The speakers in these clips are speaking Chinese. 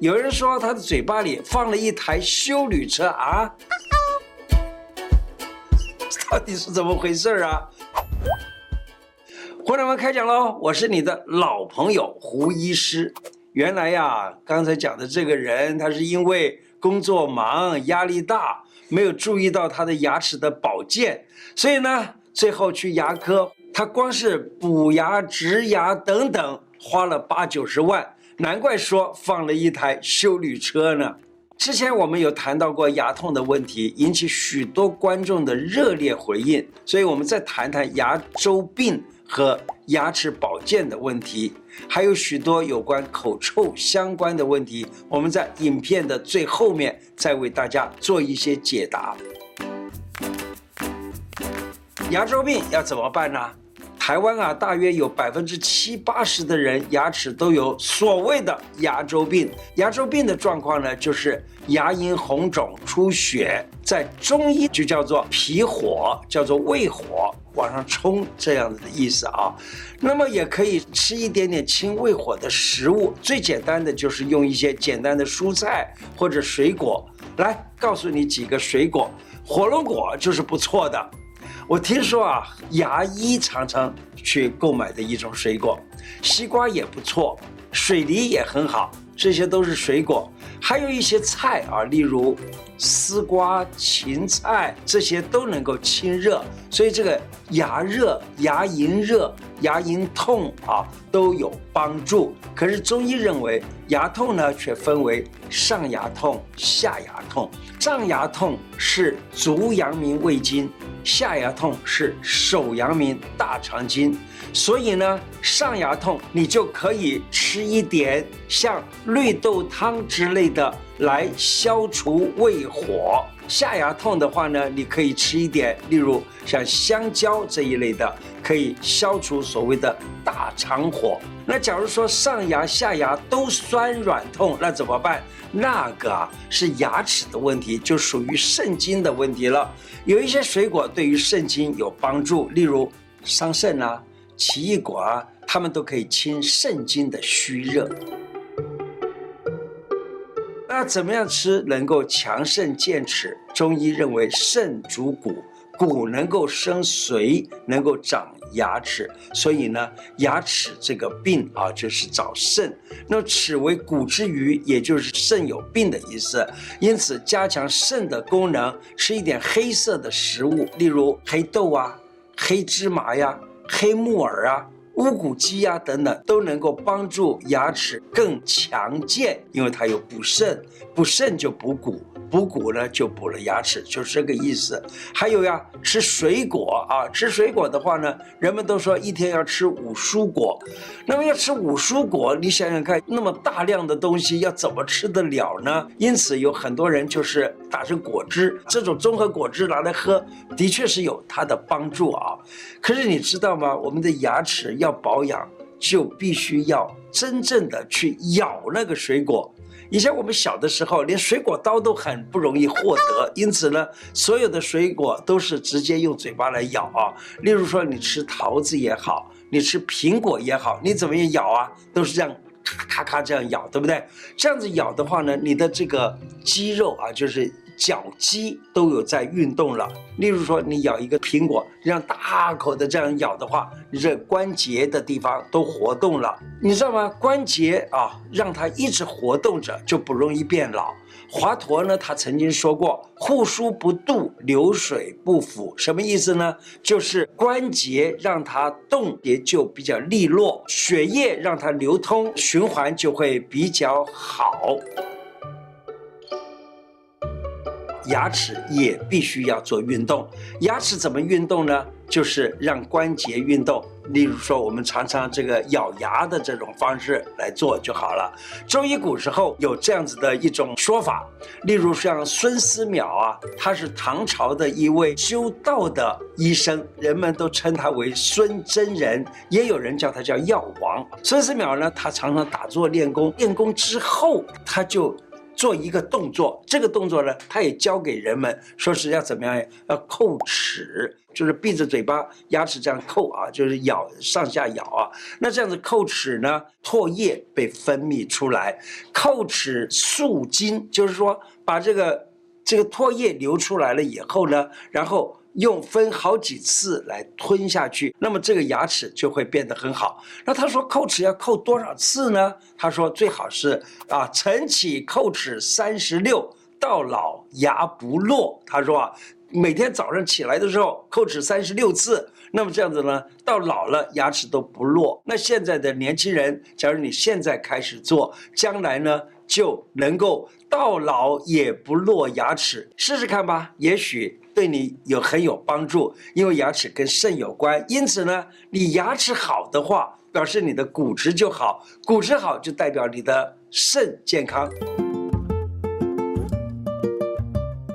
有人说他的嘴巴里放了一台修旅车啊，到底是怎么回事啊？伙伴们开讲喽！我是你的老朋友胡医师。原来呀，刚才讲的这个人，他是因为工作忙、压力大，没有注意到他的牙齿的保健，所以呢，最后去牙科，他光是补牙、植牙等等，花了八九十万，难怪说放了一台修理车呢。之前我们有谈到过牙痛的问题，引起许多观众的热烈回应，所以我们再谈谈牙周病。和牙齿保健的问题，还有许多有关口臭相关的问题，我们在影片的最后面再为大家做一些解答。牙周病要怎么办呢？台湾啊，大约有百分之七八十的人牙齿都有所谓的牙周病。牙周病的状况呢，就是牙龈红肿、出血，在中医就叫做脾火，叫做胃火往上冲这样子的意思啊。那么也可以吃一点点清胃火的食物，最简单的就是用一些简单的蔬菜或者水果。来，告诉你几个水果，火龙果就是不错的。我听说啊，牙医常常去购买的一种水果，西瓜也不错，水梨也很好，这些都是水果。还有一些菜啊，例如丝瓜、芹菜，这些都能够清热，所以这个牙热、牙龈热、牙龈痛啊都有帮助。可是中医认为，牙痛呢却分为上牙痛、下牙痛。上牙痛是足阳明胃经。下牙痛是手阳明大肠经，所以呢，上牙痛你就可以吃一点像绿豆汤之类的来消除胃火；下牙痛的话呢，你可以吃一点，例如像香蕉这一类的，可以消除所谓的大肠火。那假如说上牙下牙都酸软痛，那怎么办？那个啊是牙齿的问题，就属于肾经的问题了。有一些水果对于肾经有帮助，例如桑葚啊、奇异果啊，它们都可以清肾经的虚热。那怎么样吃能够强肾健齿？中医认为肾主骨。骨能够生髓，能够长牙齿，所以呢，牙齿这个病啊，就是找肾。那齿为骨之余，也就是肾有病的意思。因此，加强肾的功能，吃一点黑色的食物，例如黑豆啊、黑芝麻呀、黑木耳啊。乌骨鸡呀，等等都能够帮助牙齿更强健，因为它有补肾，补肾就补骨，补骨呢就补了牙齿，就是这个意思。还有呀，吃水果啊，吃水果的话呢，人们都说一天要吃五蔬果，那么要吃五蔬果，你想想看，那么大量的东西要怎么吃得了呢？因此有很多人就是打成果汁，这种综合果汁拿来喝，的确是有它的帮助啊。可是你知道吗？我们的牙齿要要保养，就必须要真正的去咬那个水果。以前我们小的时候，连水果刀都很不容易获得，因此呢，所有的水果都是直接用嘴巴来咬啊。例如说，你吃桃子也好，你吃苹果也好，你怎么样咬啊？都是这样咔咔咔这样咬，对不对？这样子咬的话呢，你的这个肌肉啊，就是。脚肌都有在运动了。例如说，你咬一个苹果，让大口的这样咬的话，你这关节的地方都活动了，你知道吗？关节啊，让它一直活动着，就不容易变老。华佗呢，他曾经说过：“户枢不蠹，流水不腐。”什么意思呢？就是关节让它动，也就比较利落，血液让它流通，循环就会比较好。牙齿也必须要做运动。牙齿怎么运动呢？就是让关节运动。例如说，我们常常这个咬牙的这种方式来做就好了。中医古时候有这样子的一种说法。例如像孙思邈啊，他是唐朝的一位修道的医生，人们都称他为孙真人，也有人叫他叫药王。孙思邈呢，他常常打坐练功，练功之后他就。做一个动作，这个动作呢，他也教给人们，说是要怎么样，要叩齿，就是闭着嘴巴，牙齿这样叩啊，就是咬上下咬啊。那这样子叩齿呢，唾液被分泌出来，叩齿漱津，就是说把这个这个唾液流出来了以后呢，然后。用分好几次来吞下去，那么这个牙齿就会变得很好。那他说叩齿要叩多少次呢？他说最好是啊，晨起叩齿三十六，到老牙不落。他说啊，每天早上起来的时候叩齿三十六次，那么这样子呢，到老了牙齿都不落。那现在的年轻人，假如你现在开始做，将来呢就能够到老也不落牙齿，试试看吧，也许。对你有很有帮助，因为牙齿跟肾有关，因此呢，你牙齿好的话，表示你的骨质就好，骨质好就代表你的肾健康。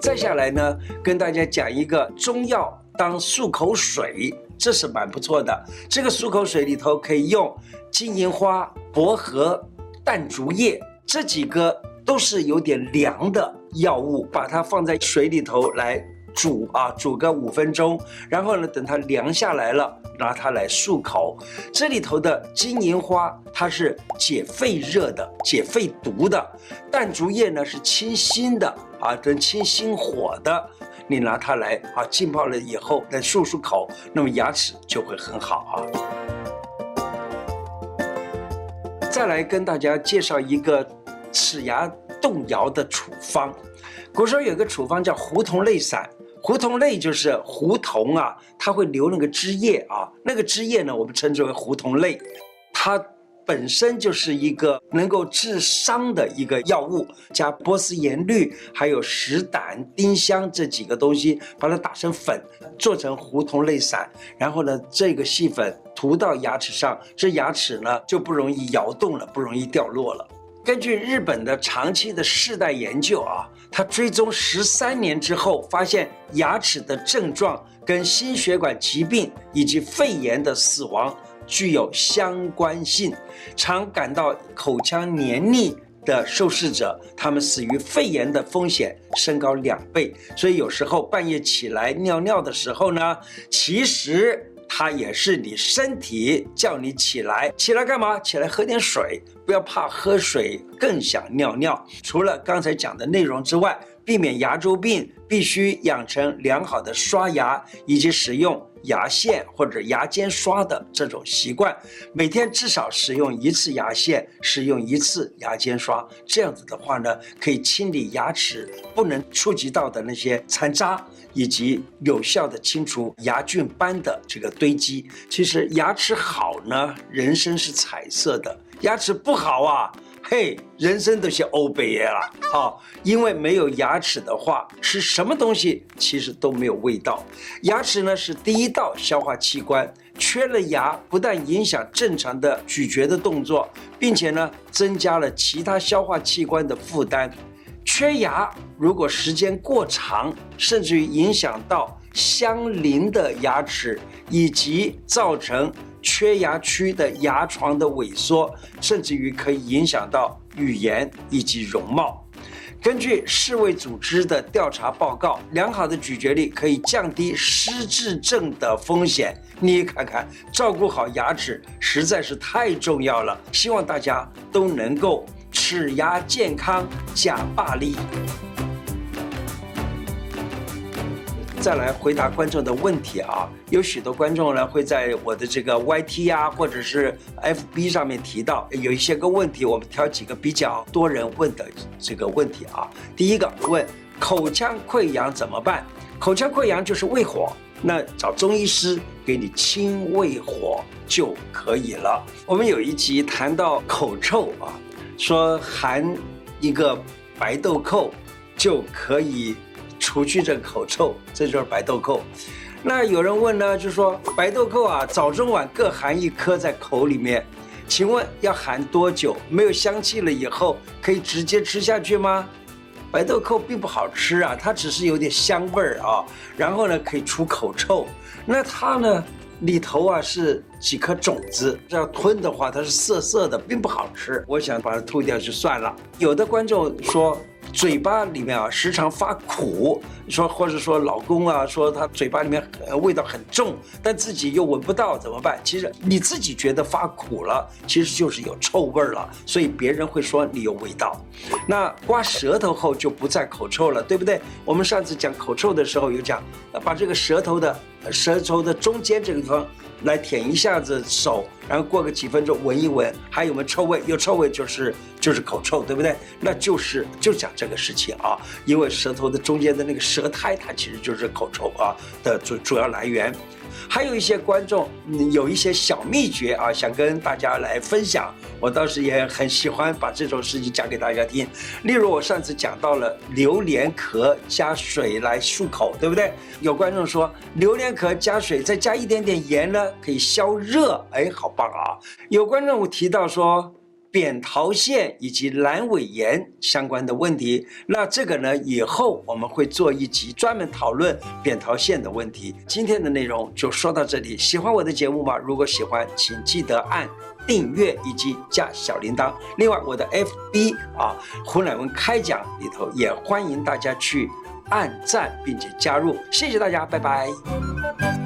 再下来呢，跟大家讲一个中药当漱口水，这是蛮不错的。这个漱口水里头可以用金银花、薄荷、淡竹叶这几个都是有点凉的药物，把它放在水里头来。煮啊，煮个五分钟，然后呢，等它凉下来了，拿它来漱口。这里头的金银花，它是解肺热的，解肺毒的；淡竹叶呢是清心的啊，跟清心火的。你拿它来啊，浸泡了以后再漱漱口，那么牙齿就会很好啊。再来跟大家介绍一个齿牙动摇的处方。古时候有个处方叫胡同类散。胡同类就是胡同啊，它会留那个汁液啊，那个汁液呢，我们称之为胡同类。它本身就是一个能够治伤的一个药物，加波斯盐绿，还有石胆、丁香这几个东西，把它打成粉，做成胡同类散。然后呢，这个细粉涂到牙齿上，这牙齿呢就不容易摇动了，不容易掉落了。根据日本的长期的世代研究啊，他追踪十三年之后，发现牙齿的症状跟心血管疾病以及肺炎的死亡具有相关性。常感到口腔黏腻的受试者，他们死于肺炎的风险升高两倍。所以有时候半夜起来尿尿的时候呢，其实。它也是你身体叫你起来，起来干嘛？起来喝点水，不要怕喝水更想尿尿。除了刚才讲的内容之外，避免牙周病，必须养成良好的刷牙以及使用牙线或者牙间刷的这种习惯。每天至少使用一次牙线，使用一次牙间刷。这样子的话呢，可以清理牙齿不能触及到的那些残渣。以及有效的清除牙菌斑的这个堆积。其实牙齿好呢，人生是彩色的；牙齿不好啊，嘿，人生都是欧北耶了。好，因为没有牙齿的话，吃什么东西其实都没有味道。牙齿呢是第一道消化器官，缺了牙不但影响正常的咀嚼的动作，并且呢增加了其他消化器官的负担。缺牙，如果时间过长，甚至于影响到相邻的牙齿，以及造成缺牙区的牙床的萎缩，甚至于可以影响到语言以及容貌。根据世卫组织的调查报告，良好的咀嚼力可以降低失智症的风险。你看看，照顾好牙齿实在是太重要了。希望大家都能够。齿牙健康假霸力。再来回答观众的问题啊，有许多观众呢会在我的这个 YT 啊，或者是 FB 上面提到有一些个问题，我们挑几个比较多人问的这个问题啊。第一个问口腔溃疡怎么办？口腔溃疡就是胃火，那找中医师给你清胃火就可以了。我们有一集谈到口臭啊。说含一个白豆蔻就可以除去这个口臭，这就是白豆蔻。那有人问呢，就说白豆蔻啊，早中晚各含一颗在口里面，请问要含多久？没有香气了以后可以直接吃下去吗？白豆蔻并不好吃啊，它只是有点香味儿啊，然后呢可以除口臭。那它呢里头啊是几颗种子，这要吞的话，它是涩涩的，并不好吃。我想把它吐掉就算了。有的观众说。嘴巴里面啊时常发苦，说或者说老公啊说他嘴巴里面味道很重，但自己又闻不到怎么办？其实你自己觉得发苦了，其实就是有臭味了，所以别人会说你有味道。那刮舌头后就不再口臭了，对不对？我们上次讲口臭的时候有讲，把这个舌头的舌头的中间这个地方。来舔一下子手，然后过个几分钟闻一闻，还有没有臭味？有臭味就是就是口臭，对不对？那就是就讲这个事情啊，因为舌头的中间的那个舌苔，它其实就是口臭啊的主主要来源。还有一些观众嗯有一些小秘诀啊，想跟大家来分享。我倒是也很喜欢把这种事情讲给大家听。例如我上次讲到了榴莲壳加水来漱口，对不对？有观众说榴莲壳加水再加一点点盐呢，可以消热。哎，好棒啊！有观众提到说。扁桃腺以及阑尾炎相关的问题，那这个呢，以后我们会做一集专门讨论扁桃腺的问题。今天的内容就说到这里，喜欢我的节目吗？如果喜欢，请记得按订阅以及加小铃铛。另外，我的 FB 啊，胡乃文开讲里头也欢迎大家去按赞并且加入。谢谢大家，拜拜。